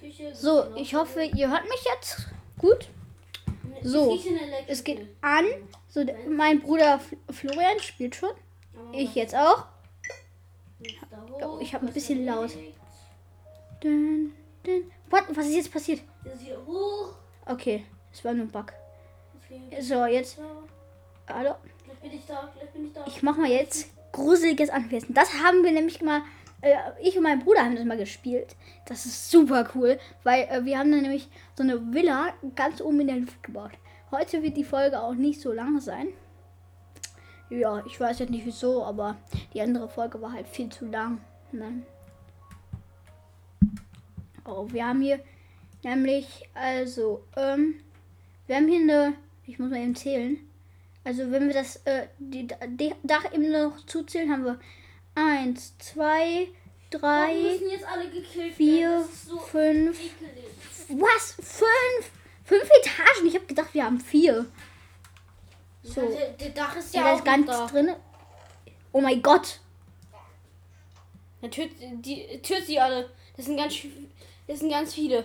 Küche. So, ich hoffe, ihr hört mich jetzt gut. So, es geht an. So, mein Bruder Florian spielt schon. Ich jetzt auch. Oh, ich hab ein bisschen laut. What? Was ist jetzt passiert? Okay, es war nur ein Bug. So, jetzt. Hallo. Ich da. Gleich bin ich da. Ich mach mal jetzt gruseliges Anwesen. Das haben wir nämlich mal. Äh, ich und mein Bruder haben das mal gespielt. Das ist super cool, weil äh, wir haben dann nämlich so eine Villa ganz oben in der Luft gebaut. Heute wird die Folge auch nicht so lang sein. Ja, ich weiß jetzt nicht wieso, aber die andere Folge war halt viel zu lang. Ne? Oh, wir haben hier nämlich, also, ähm, wir haben hier eine, ich muss mal eben zählen. Also wenn wir das äh, die, die Dachebene noch zuzählen, haben wir eins, zwei, drei, vier, so fünf. ekelig. Was? Fünf? Fünf Etagen? Ich habe gedacht, wir haben vier. So. Ja, der, der Dach ist Ja, ja, auch ist nichts da. drin. Oh mein Gott. Ja, töt, die, töt sie alle. Das sind ganz, das sind ganz viele.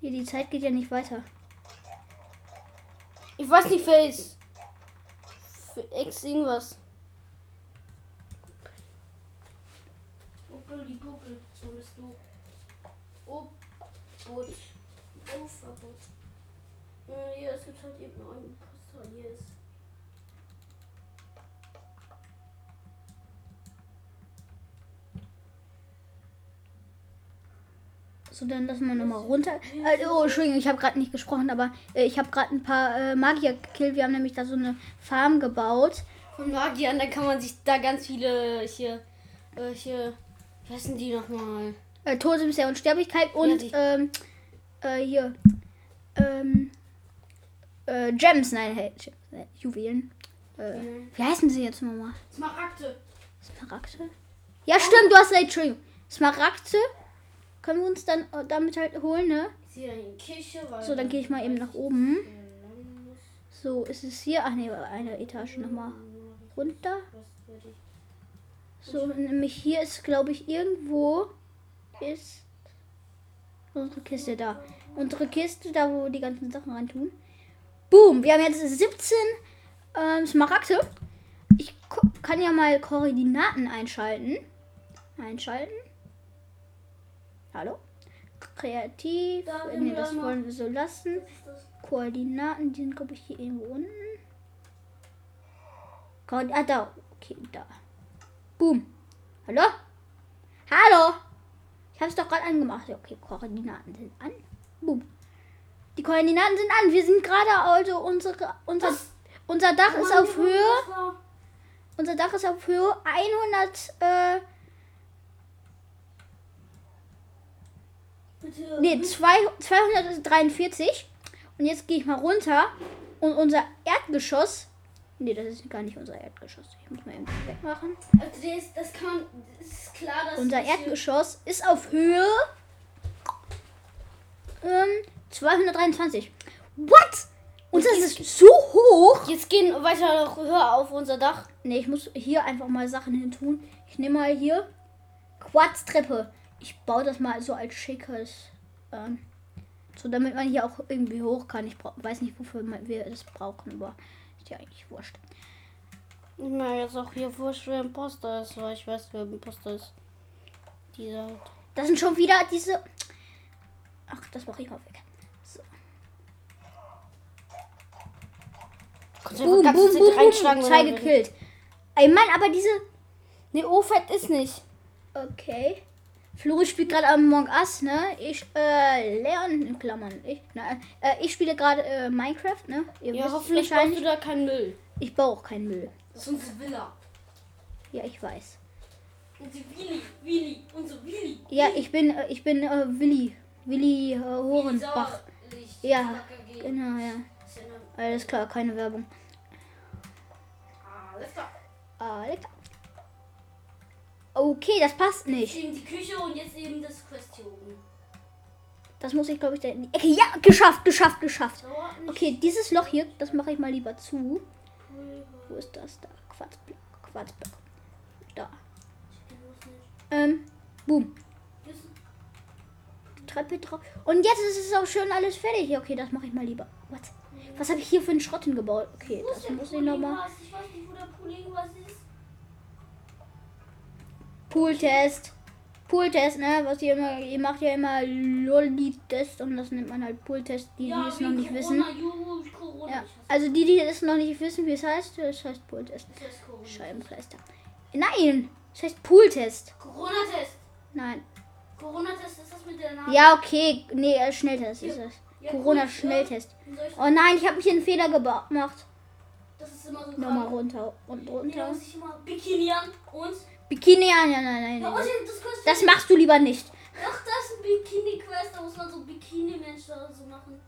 Hier, die Zeit geht ja nicht weiter. Ich weiß nicht, wer ist. Für Ex irgendwas. Buckel, die Buckel. So bist du. Oh, Boot. Oh, Verbot. Äh, ja, es gibt halt eben einen Imposter. Hier ist. So, dann lassen wir nochmal runter. Äh, oh, Entschuldigung, ich habe gerade nicht gesprochen, aber äh, ich habe gerade ein paar äh, Magier gekillt. Wir haben nämlich da so eine Farm gebaut. Von Magiern, da kann man sich da ganz viele hier. Äh, hier. Wie heißen die nochmal? Äh, Totems der Unsterblichkeit und die- ähm, äh, hier ähm, äh, Gems, nein, hey, äh, Juwelen. Äh, Mhm. Wie heißen sie jetzt nochmal? Smaragde. Smaragde? Ja, stimmt, du hast recht, Entschuldigung. Smaragde können wir uns dann äh, damit halt holen, ne? So, dann gehe ich mal eben nach oben. So, ist es hier? Ach nee, eine Etage nochmal runter. So, nämlich hier ist, glaube ich, irgendwo ist unsere Kiste da. Unsere Kiste, da wo wir die ganzen Sachen reintun. Boom, wir haben jetzt 17 ähm, Smaragde. Ich kann ja mal Koordinaten einschalten. Einschalten. Hallo? Kreativ. Da nee, das wollen wir so lassen. Koordinaten, die sind, glaube ich, hier irgendwo unten. Koord ah, da. Okay, da. Boom. Hallo? Hallo? Ich habe es doch gerade angemacht. Okay, Koordinaten sind an. Boom. Die Koordinaten sind an. Wir sind gerade, also unsere, unser, unser Dach ist auf Höhe. Unser Dach ist auf Höhe 100, äh, Bitte. nee, zwei, 243. Und jetzt gehe ich mal runter. Und unser Erdgeschoss. Nee, das ist gar nicht unser Erdgeschoss. Ich muss mal eben wegmachen. Also ist, das kann man, das ist klar, dass Unser das Erdgeschoss ist auf Höhe ähm, 223. What? Unser ist so hoch. Jetzt gehen weiter höher auf unser Dach. Ne, ich muss hier einfach mal Sachen hin tun. Ich nehme mal hier Quarztreppe. Ich baue das mal so als schickes. Ähm, so damit man hier auch irgendwie hoch kann. Ich weiß nicht, wofür wir das brauchen, aber ist ja eigentlich wurscht. Ich meine jetzt auch hier wurscht, wer Imposter ist, weil ich weiß, wer Imposter ist. Dieser. Das sind schon wieder diese. Ach, das mache ich mal weg. So. Boom, boom, boom, boom. Zwei gekillt. Ey, Mann, aber diese. Nee, O-Fett ist nicht. Okay. Flori spielt gerade Among Us, ne? Ich, äh, Leon, in Klammern. Ich, na, äh, ich spiele gerade äh, Minecraft, ne? Ihr Ja, hoffentlich baust du da keinen Müll. Ich baue auch keinen Müll. Das ist unsere Villa. Ja, ich weiß. Unsere Willi, Willi, unsere Willi. Ja, ich bin, äh, ich bin äh, Willi. Willi äh, Horenbach. Ja, genau, ja. Alles klar, keine Werbung. Alles klar. Alles klar. Okay, das passt Jetzt nicht. eben die Küche und jetzt eben das Quest hier oben. Das muss ich, glaube ich, da in die Ecke. Ja, geschafft, geschafft, geschafft. Okay, dieses Loch hier, das mache ich mal lieber zu. Wo ist das? Da. Quarzblock. Quarzblock. Da. Ähm. Boom. Jetzt- Treppe drauf. Und jetzt ist es auch schön alles fertig. Okay, das mache ich mal lieber. Was? Was habe ich hier für einen Schrott hingebaut? Okay, das muss ich nochmal. Ich weiß nicht, wo der Poolingpass ist. Pooltest. Pooltest, ne? Was ihr immer, ihr macht ja immer Lolli-Test und das nennt man halt Pooltest, die, die es noch nicht wissen. Corona, Juhu, Corona. Ja, also die, die es noch nicht wissen, wie es heißt, das heißt Pooltest. das. Scheibenkleister. Nein, es heißt Pooltest. Corona-Test. Nein. Corona-Test ist das mit der Nase. Ja, okay. Nee, äh, Schnelltest ist es. Ja, Corona-Schnelltest. cool, ja. Soll ich- Oh nein, ich habe hier einen Fehler gemacht. Das ist immer so Nochmal runter und Nee, runter. muss ich immer Bikini an und. Bikini an, ja, nein, nein, und nein. das. Das machst du lieber nicht. Ach, das ist ein Bikini-Quest. Da muss man so Bikini-Menschen oder so machen.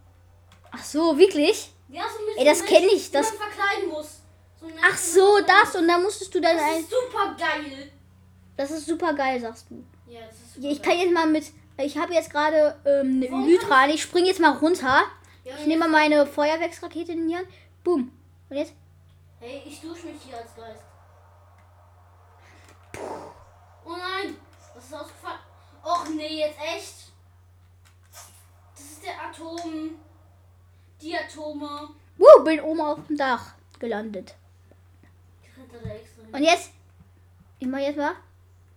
Ach so, wirklich? Ja, so mit Ey, das Menschen, kenn ich, das- man verkleiden muss. So Ach so, das und dann musstest du dann. Das ein. ist super geil. Das ist super geil, sagst du. Ja, das ist Ja, Ich kann jetzt mal mit. Ich habe jetzt gerade ähm, eine Elytra an. Ich springe jetzt mal runter. Ja, Ich nehme mal meine Feuerwerksrakete in die Hand. Boom. Und jetzt? Hey, ich dusche mich hier als Geist. Oh nein, das ist ausgefallen. Och nee, jetzt echt. Das ist der Atom. Die Atome. Wuh, bin oben auf dem Dach gelandet. Und jetzt? Ich mach jetzt mal.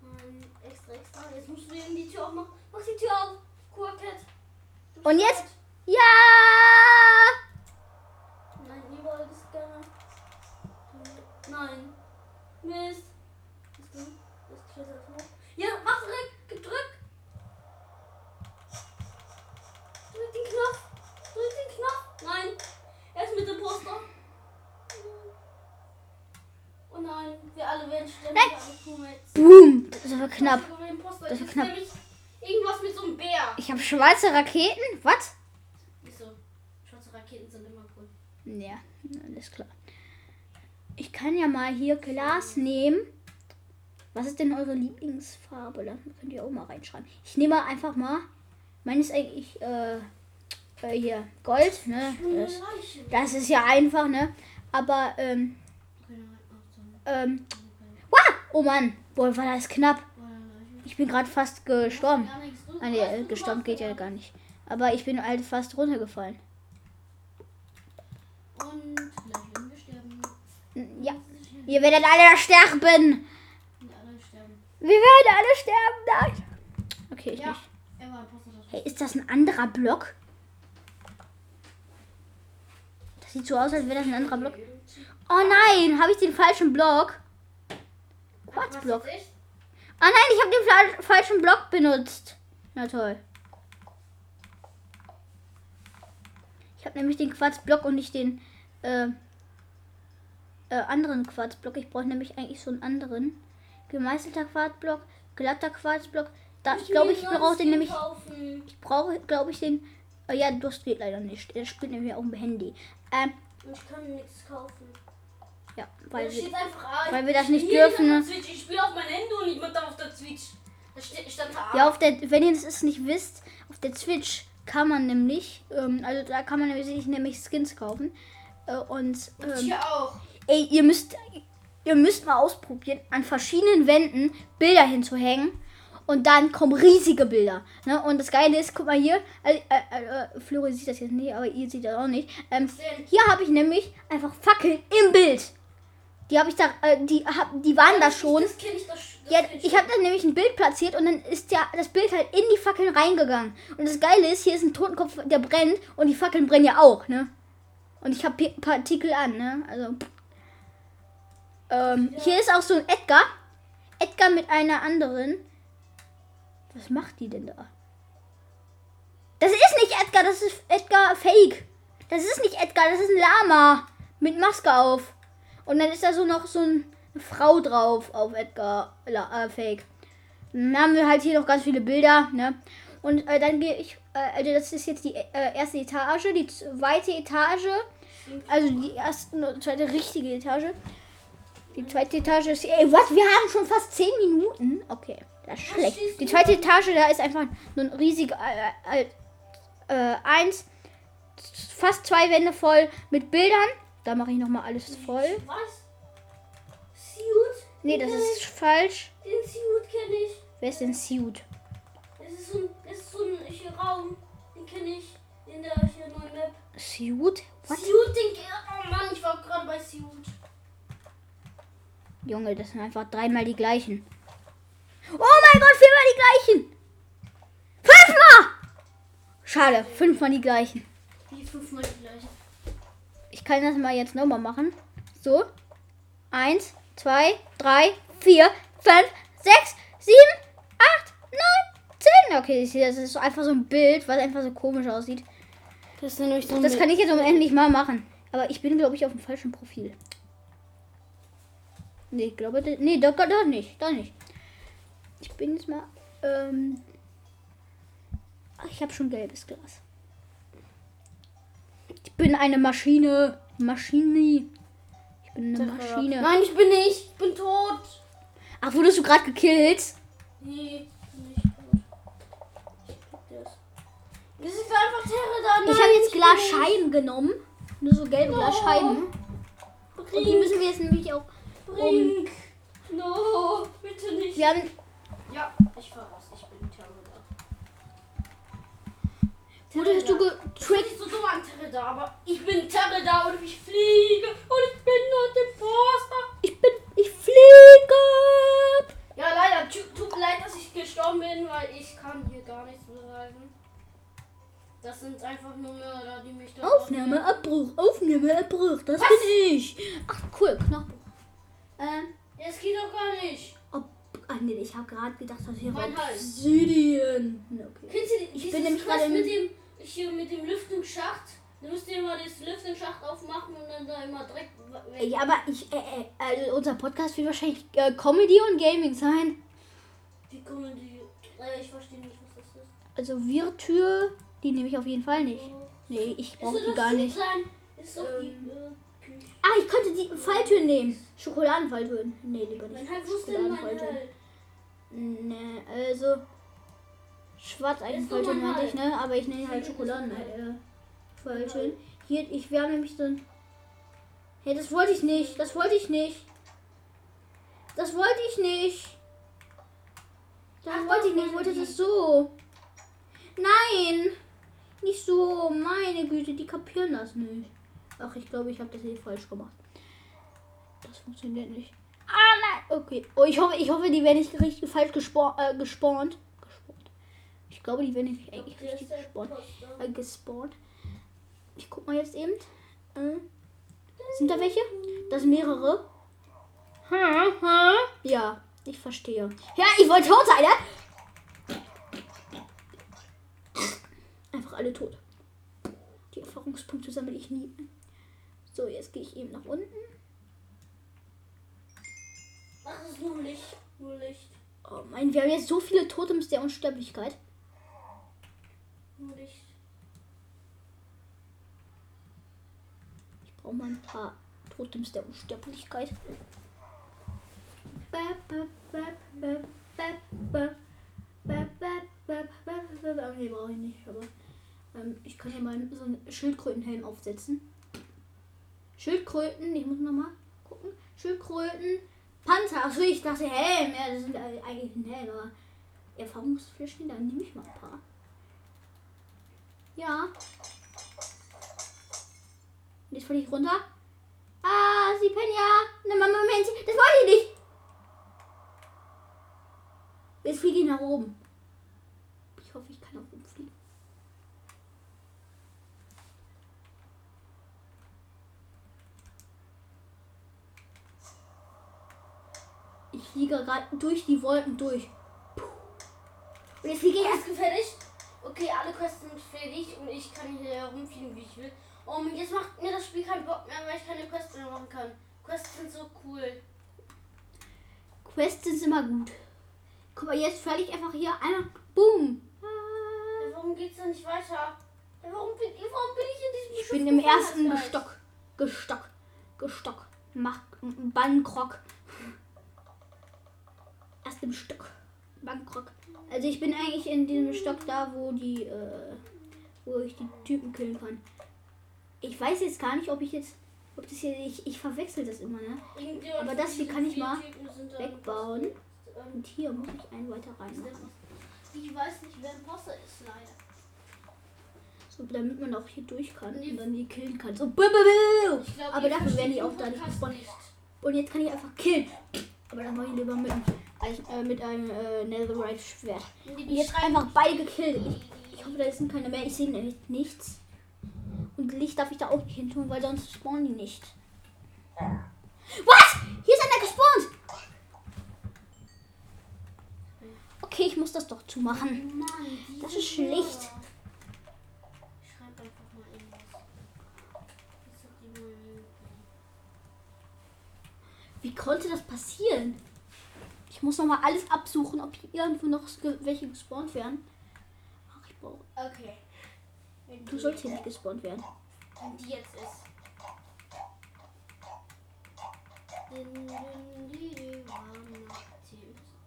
Nein, extra, extra. Jetzt musst du eben die Tür aufmachen. Mach die Tür auf. Du Und jetzt? Ja! Nein, überall ist gerne. Nein. Mist. Bist du? Das klettert hoch. Ja, mach direkt. Gedrückt. Drück den Knopf. Drück den Knopf. Nein. Er ist mit dem Poster. Oh nein, wir alle werden sterben. Boom. Das war knapp. Das war ist knapp. irgendwas mit so einem Bär. Ich habe schwarze Raketen. Was? Wieso? Schwarze Raketen sind immer cool. Ja, alles klar. Ich kann ja mal hier Glas nehmen. Was ist denn eure Lieblingsfarbe? Da könnt ihr auch mal reinschreiben. Ich nehme einfach mal. Meine ist eigentlich äh, äh, hier Gold. Ne? Das, das ist ja einfach, ne? Aber ähm, ähm, wah! oh Mann, boah, war das knapp. Ich bin gerade fast gestorben. Ah, nee, äh, gestorben geht ja da. gar nicht. Aber ich bin halt fast runtergefallen. Und gleich werden wir sterben. Ja, ihr werdet alle sterben. Wir werden alle sterben. Nein. Okay, ich Ja, nicht. Hey, ist das ein anderer Block? Das sieht so aus, als wäre das ein anderer Block. Oh nein, habe ich den falschen Block? Quarzblock. Echt? Ah nein, ich habe den fla- falschen Block benutzt. Na toll. Ich habe nämlich den Quarzblock und nicht den äh, äh, anderen Quarzblock. Ich brauche nämlich eigentlich so einen anderen. Gemeißelter Quarzblock, glatter Quarzblock. Da, ich glaube, ich brauche den nämlich. Kaufen. Ich brauche, glaube ich, den. Äh, ja, das geht leider nicht. Der spielt nämlich auf dem Handy. Ähm, ich kann nichts kaufen. ja, Weil wir, einfach weil Ich wir das nicht dürfen, ne? Ich spiele auf mein Handy und nicht mit auf der Switch. Da steht, stand da ja, auf der, wenn ihr es nicht wisst, auf der Switch kann man nämlich, ähm, also da kann man nämlich, nämlich Skins kaufen. Äh, und ähm, hier auch. ey, ihr müsst, ihr müsst mal ausprobieren, an verschiedenen Wänden Bilder hinzuhängen. Und dann kommen riesige Bilder. Ne? Und das Geile ist, guck mal hier, äh, äh, äh, Flori sieht das jetzt nicht, aber ihr seht das auch nicht. Ähm, hier habe ich nämlich einfach Fackeln im Bild. Die habe ich da, äh, die, hab, die waren da schon. Das ich das Ja, ich habe da nämlich ein Bild platziert und dann ist ja das Bild halt in die Fackeln reingegangen. Und das Geile ist, hier ist ein Totenkopf, der brennt und die Fackeln brennen ja auch, ne? Und ich habe Partikel an, ne? Also. Ähm, Hier ist auch so ein Edgar. Edgar mit einer anderen. Was macht die denn da? Das ist nicht Edgar, das ist Edgar Fake. Das ist nicht Edgar, das ist ein Lama. Mit Maske auf. Und dann ist da so noch so ein, eine Frau drauf auf Edgar äh, Fake. Dann haben wir halt hier noch ganz viele Bilder, ne? Und äh, dann gehe ich, äh, also das ist jetzt die äh, erste Etage, die zweite Etage, also die erste und zweite richtige Etage. Die zweite Etage ist, ey, was? Wir haben schon fast 10 Minuten? Okay, das ist schlecht. Die zweite? Etage, da ist einfach nur ein riesiger, äh, äh, äh, eins, fast zwei Wände voll mit Bildern. Da mache ich nochmal alles voll. Was? Suit? Nee, das ist falsch. Den Suit kenne ich. Wer ist denn Suit? Es ist so ein, es ist so ein hier Raum, den kenne ich in der neuen Map. Suit? Was? Suit, den Oh Mann, ich war gerade bei Suit. Junge, das sind einfach dreimal die gleichen. Oh mein Gott, viermal die gleichen. Fünfmal! Schade, fünfmal die gleichen. Die fünfmal die gleiche. Ich kann das mal jetzt nochmal machen. So. Eins, zwei, drei, vier, fünf, sechs, sieben, acht, neun, zehn. Okay, das ist einfach so ein Bild, was einfach so komisch aussieht. Das so Das kann ich jetzt endlich mal machen. Aber ich bin, glaube ich, auf dem falschen Profil. Nee, ich glaube, da- nee, doch, doch nicht, doch nicht. Ich bin jetzt mal, ähm, ach, ich habe schon gelbes Glas. Ich bin eine Maschine. Maschine. Ich bin eine Maschine. Nein, ich bin nicht. Ich bin tot. Ach, wurdest du gerade gekillt? Nee, ich bin nicht tot. Ich krieg das. Das ist einfach Terre da. ich habe jetzt Glasscheiben genommen. Nur so gelbe Glasscheiben. Und die müssen wir jetzt nämlich auch. Brink. No, bitte nicht. Wir haben. Ja, ich fahr raus. Ich bin Terre da. Wurdest du getrickt? ist so dumm an Terre da, aber ich bin Terre da und ich fliege und ich bin nur der Poster. Ich bin. Ich fliege! Ja, leider. Tut, mir leid, dass ich gestorben bin, weil ich kann hier gar nichts beweisen. Das sind einfach nur Mörder, die mich da. Aufnahmeabbruch, Aufnahmeabbruch, das bin ich. Ach cool, Knopfbruch. Ähm, Ja, Es geht doch gar nicht. ob, ach nee, ich habe gerade gedacht, das hier Mein. Obsidian. Na, Okay. Kennst du Ich bin nämlich gerade mit dem hier mit dem Lüftungsschacht? Du musst dir immer das Lüftungsschacht aufmachen und dann da immer direkt weg. Ja, aber ich, äh, äh, also unser Podcast wird wahrscheinlich äh, Comedy und Gaming sein. Wie? Äh, ich verstehe nicht, was das ist. Also Virtue, die nehme ich auf jeden Fall nicht. Nee, ich brauche die das gar nicht. Klein? Ist doch Ähm. die äh. Ah, ich könnte die Falltüren nehmen. Schokoladenfalltüren. Nee, lieber nicht. Schokoladenfalltüren. Hals? Nee, also schwarz Falltüren doch meinte ich, ne? Aber ich nenne halt Schokoladen äh. Hier, ich wir haben nämlich so ein. Hey, das wollte ich nicht. Das wollte ich nicht. Das wollte ich nicht. Das Ach, wollte ich nicht. Ich wollte das so. Nein. Nicht so. Meine Güte, die kapieren das nicht. Ach, ich glaube, ich habe das eh falsch gemacht. Das funktioniert nicht. Ah, nein. Okay. Oh, ich hoffe, ich hoffe, die werden nicht richtig falsch gespawnt. Äh, gespawnt. gespawnt. Ich glaube, die werden nicht eigentlich richtig gespawnt. Poster. Äh, gespawnt. Ich guck mal jetzt eben. Äh, sind da welche? Das sind mehrere. Ja, ich verstehe. Ja, ich wollte tot sein, ne? Einfach alle tot. Die Erfahrungspunkte sammle ich nie. So, jetzt gehe ich eben nach unten. Das ist nur Licht. Nur Licht. Oh mein, wir haben jetzt so viele Totems der Unsterblichkeit. Nur Licht. Ich brauche mal ein paar Totems der Unsterblichkeit. Ah, Nee, brauche ich nicht, aber ähm, ich kann hier mal so einen Schildkrötenhelm aufsetzen. Schildkröten, ich muss noch mal gucken. Schildkröten, Panzer. Achso, ich dachte Helm. Ja, das sind eigentlich ein Helm, aber Erfahrungsfläschchen, da nehme ich mal ein paar. Ja. Jetzt falle ich runter. Ah, sie pennen ja. Ne, Moment, das wollte ich nicht. Jetzt fliege ich nach oben. Ich hoffe, ich kann nach oben fliegen. Ich fliege gerade durch die Wolken durch. Puh. Und jetzt fliege ich Ist fertig? Okay, alle Quests sind fertig und ich kann hier herumfliegen, wie ich will. Und jetzt macht mir das Spiel keinen Bock mehr, weil ich keine Quests mehr machen kann. Quests sind so cool. Quests sind immer gut. Guck mal, jetzt falle ich einfach hier einmal. Boom. Ja, warum geht's denn nicht weiter? Ja, warum, bin, warum bin ich in diesem Ich bin im ersten Vorratswald? Gestock. Gestock. Mach Bangkok. Erst im Stock. Bangkok. Also ich bin eigentlich in diesem Stock da, wo die, äh, wo ich die Typen killen kann. Ich weiß jetzt gar nicht, ob ich jetzt, ob das hier, ich, ich verwechsel das immer, ne? Aber das hier kann ich mal wegbauen. Und hier muss ich einen weiter rein ist der machen. Ich weiß nicht, wer Imposter ist, leider. So, damit man auch hier durch kann und dann die killen kann. So, buh. Ich glaub, aber dafür werden die auch da nicht gespawnt. Und jetzt kann ich einfach killen. Aber dann mache ich lieber mit, als- äh, mit einem äh, Netherite Schwert. Jetzt einfach beide gekillt. Ich, ich hoffe, da sind keine mehr. Ich sehe nämlich nichts. Und Licht darf ich da auch nicht hin tun, weil sonst spawnen die nicht. Was? Hier ist einer gespawnt. Okay, ich muss das doch zumachen. Mann, Das ist schlecht. Wie konnte das passieren? Ich muss noch mal alles absuchen, ob hier irgendwo noch welche gespawnt werden. Ach, ich brauche. Okay. Wenn Du sollst hier nicht gespawnt werden. Wenn die jetzt ist.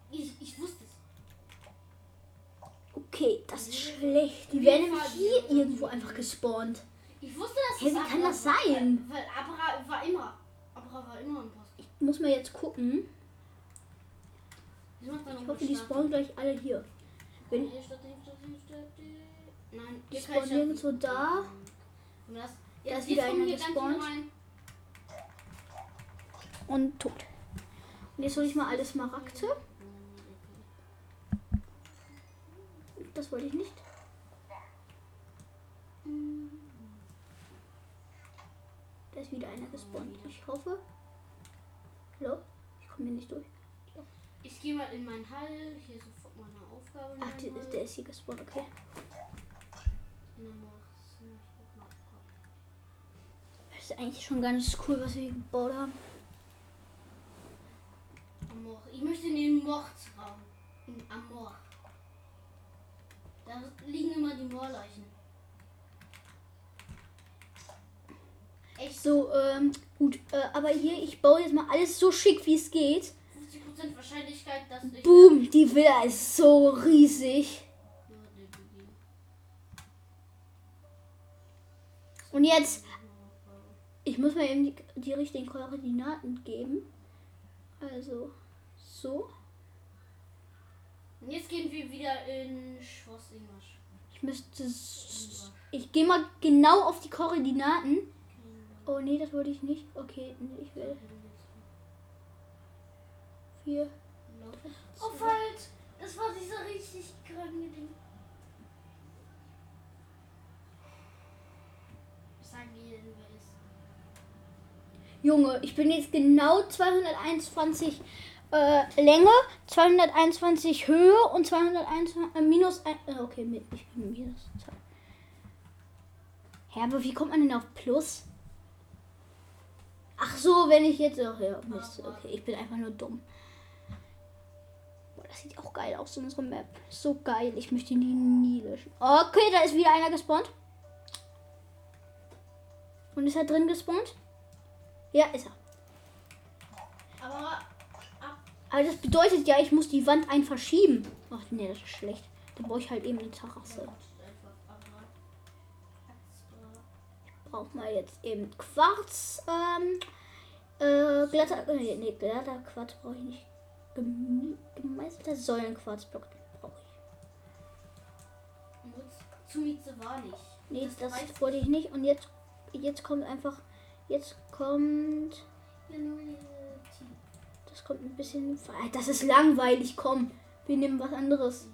Ich, ich wusste es. Okay, das ist schlecht. Die werden nämlich hier irgendwo einfach gespawnt. Ich wusste, dass Hey, wie kann Abra das sein? Weil Abra war immer. Abra war immer ein Post. Ich muss mal jetzt gucken. Ich, hoffe, die spawnen gleich alle hier. Wenn Nein, Die spawnen ja- nirgendwo da. Das, Da jetzt ist wieder einer gespawnt. Und tot. Und jetzt hole ich mal alles Smaragde. Das wollte ich nicht. Da ist wieder einer gespawnt. Ich hoffe. Hallo? Ich komme hier nicht durch. Ich gehe mal in meinen Hall. Hier ist sofort meine Aufgabe. Ach, die, der ist hier gespawnt. Okay. Das ist eigentlich schon ganz cool, was wir hier gebaut haben. Amor. Ich möchte in den Mordsraum. In Amor. Da liegen immer die Moorleichen. Echt So, ähm, gut. Äh, aber hier, ich baue jetzt mal alles so schick, wie es geht. 50% Wahrscheinlichkeit, dass ich. Boom, die Villa ist so riesig. Und jetzt, ich muss mal eben die, die richtigen Koordinaten geben. Also, so. Und jetzt gehen wir wieder in Schloss Ingmasch. Ich müsste. Ich gehe mal genau auf die Koordinaten. Oh nee, das wollte ich nicht. Okay, nee, ich will. Vier. Oh, falsch! Das war dieser richtig kranke Ding. Junge, ich bin jetzt genau 221 äh, Länge, 221 Höhe und 221 äh, minus ein, äh, okay, mit, ich bin minus. zwei. Hä, aber wie kommt man denn auf Plus? Ach so, wenn ich jetzt auch ja, Mist, okay, ich bin einfach nur dumm. Das sieht auch geil aus, unsere Map. So geil, ich möchte die nie löschen. Okay, da ist wieder einer gespawnt. Und ist er drin gespawnt? Ja, ist er. Aber ab, Aber das bedeutet ja, ich muss die Wand ein verschieben. Ach nee, das ist schlecht. Dann brauche ich halt eben eine Terrasse. einfach aber. Brauch mal jetzt eben Quarz. Ähm, äh, glatter. Nee, nee glatter Quarz brauche ich nicht. Gem gemeißelter Säulenquarzblock brauche ich. Zu Mieze war nicht. Nee, Das das, wollte ich nicht. Und jetzt, jetzt kommt einfach. Jetzt kommt. Das kommt ein bisschen. Das ist langweilig. Komm, wir nehmen was anderes.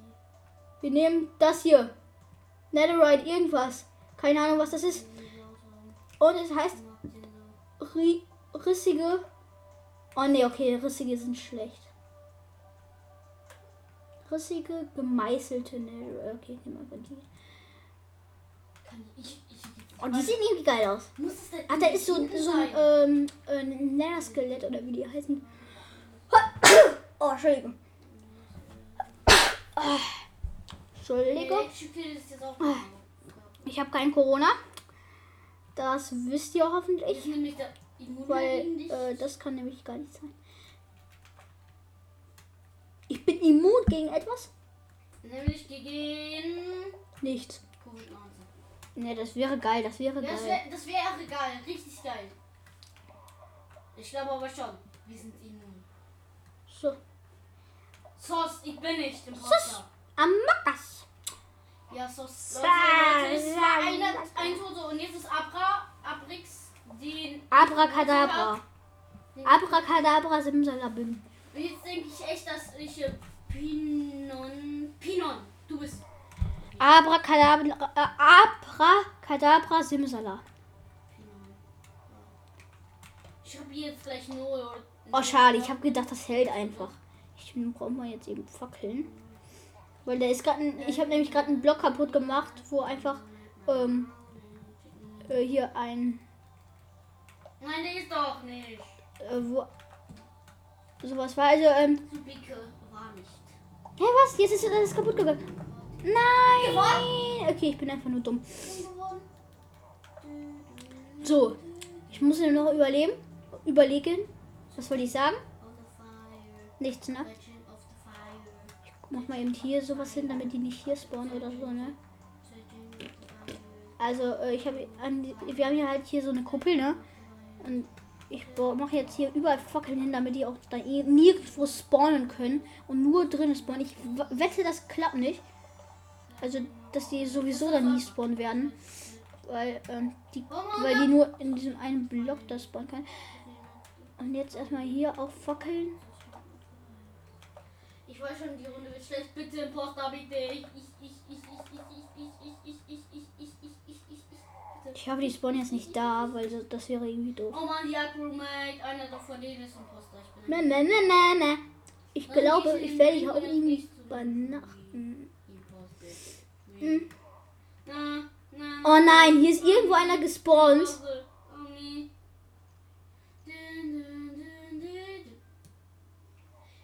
Wir nehmen das hier. Netherite, irgendwas. Keine Ahnung, was das ist. Und es heißt ri rissige. Oh ne, okay, rissige sind schlecht. Rissige, gemeißelte Netherite. Okay, ich nehme einfach die. Kann ich, ich, Oh, die sehen irgendwie geil aus. Ach, da ist so, so ein ähm, äh, Nether-Skelett oder wie die heißen. Oh, Entschuldigung. Ah, Entschuldigung. Auch. Ich habe kein Corona. Das wisst ihr Ich hoffentlich. Weil äh, das kann nämlich gar nicht sein. Ich bin immun gegen etwas? Nämlich gegen Nichts. Covid-19. Ne, das wäre geil, das wäre das geil. wäre das wär auch egal. Richtig geil. Ich glaube aber schon. Wir sind immun. So. Sos, ich bin nicht Imposter. Amakas. Ja, Sos. Leute, Leute, es war eine, ein Tote und jetzt ist Abra, Abrix, den... Abracadabra. Abracadabra Simsalabim. Jetzt denke ich echt, dass ich Pinon... Pinon, du bist... Abracadabra, äh, Abracadabra Simsala. Pinon. Ich habe jetzt gleich nur... Oh, schade, ich habe gedacht, das hält einfach. Ich brauche mal jetzt eben Fackeln. Weil da ist gerade Ich habe nämlich gerade einen Block kaputt gemacht, wo einfach ähm, äh, hier ein. Nein, der ist doch nicht. Äh, wo sowas war. Also, ähm. Subike war nicht. Hä, was? Jetzt ist alles kaputt gegangen. Nein! Okay, ich bin einfach nur dumm. So, ich muss mir noch überleben. Überlegen. Was wollte ich sagen? Nichts, ne? Fire, Mach mal eben hier sowas hin, damit die nicht hier spawnen oder so, ne? Also, äh, ich habe wir haben hier halt hier so eine Kuppel, ne? Und ich mache jetzt hier überall Fackeln hin, damit die auch da eh nirgendwo spawnen können und nur drinnen spawnen. Ich wette, das klappt nicht. Also, dass die sowieso dann nie spawnen werden. Weil, ähm, die, weil die nur in diesem einen Block da spawnen können. Und jetzt erstmal hier auch Fackeln. Ich weiß schon, die Runde wird schlecht. Bitte Imposter, bitte. Ich, ich, ich, ich, Ich hoffe, die spawnen jetzt nicht da, weil das, das wäre irgendwie doof. Oh Mann, die Crewmate. Einer doch von denen ist Imposter. Ich Na, bin na, na, na, na. Ich glaube, ich werde hier auch irgendwie übernachten. Hm. Na, na, Oh nein, hier ist irgendwo einer gespawnt. Oh.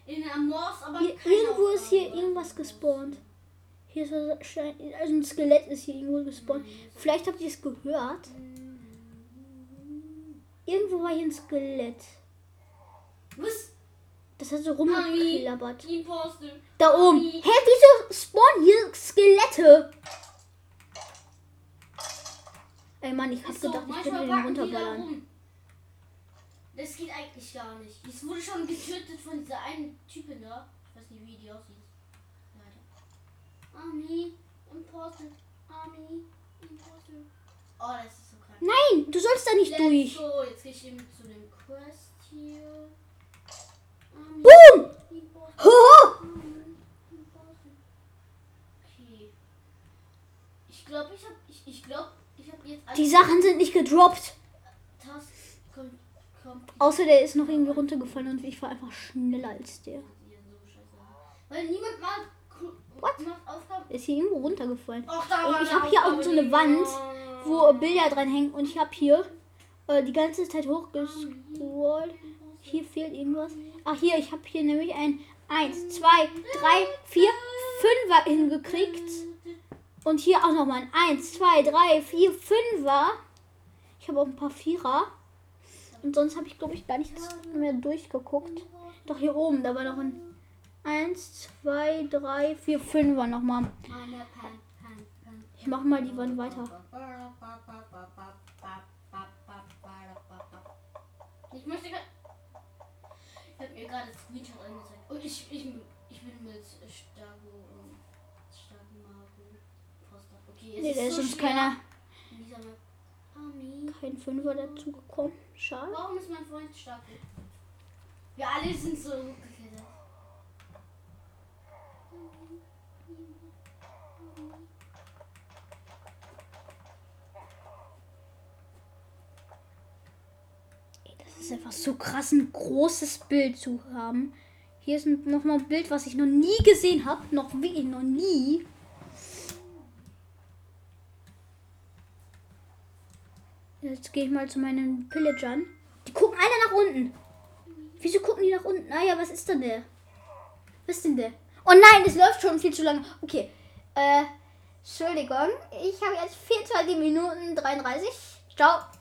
In Amors, aber Hier, irgendwo ist hier irgendwas gespawnt. Hier ist also ein Skelett ist hier irgendwo gespawnt. Vielleicht habt ihr es gehört. Irgendwo war hier ein Skelett. Was? Das hat so rumgeklappert. Da oben. Hä, wieso spawnen hier Skelette? Ey Mann, ich hab so, gedacht, ich könnte den runterballern. Das geht eigentlich gar nicht. Es wurde schon getötet von dieser einen Typin da. Ich weiß nicht, wie die aussieht. Army, Imposter, Army, Imposter. Oh, das ist so krank. Nein, du sollst da nicht Let's durch. go. Jetzt gehe ich eben zu dem Quest hier. Army, Boom! Imposter, Hoho! Army. Okay. Ich glaube, ich habe ich, ich glaube, ich habe jetzt Die Sachen sind nicht gedroppt. Task Außer der ist noch irgendwie runtergefallen und ich war einfach schneller als der. so. Weil niemand macht, What? ist hier irgendwo runtergefallen. Ach, da Und ich habe hier auch so eine Wand, wo Bilder dran hängen und ich habe hier äh, die ganze Zeit hochgescrollt. Hier fehlt irgendwas. Ach hier, ich habe hier nämlich ein 1, 2, 3, 4, 5er hingekriegt. Und hier auch nochmal ein 1, 2, 3, 4, 5er. Ich habe auch ein paar Vierer. Und sonst habe ich, glaube ich, gar nichts mehr durchgeguckt. Doch hier oben, da war noch ein 1, 2, 3, 4, 5er nochmal. Meine Pan, Pan, Pan. Ich mache mal die Wand weiter. Ich möchte gerade. Ich habe mir gerade das Screenshot angezeigt. Und ich, ich, ich bin mit Stago und Poster. Okay, es Nee, da ist so uns schwer keiner, kein Fünfer dazu gekommen. Schade. Warum ist mein Freund Stago? Wir alle sind so hochgeklettert. Ey, Das ist einfach so krass, ein großes Bild zu haben. Hier ist nochmal ein Bild, was ich noch nie gesehen habe. Noch wirklich noch nie. Jetzt gehe ich mal zu meinen Pillagern. Die gucken alle nach unten. Wieso gucken die nach unten? Ah ja, was ist denn der? Was ist denn der? Oh nein, es läuft schon viel zu lange. Okay. Äh, Entschuldigung. Ich habe jetzt 24 Minuten 33. Ciao.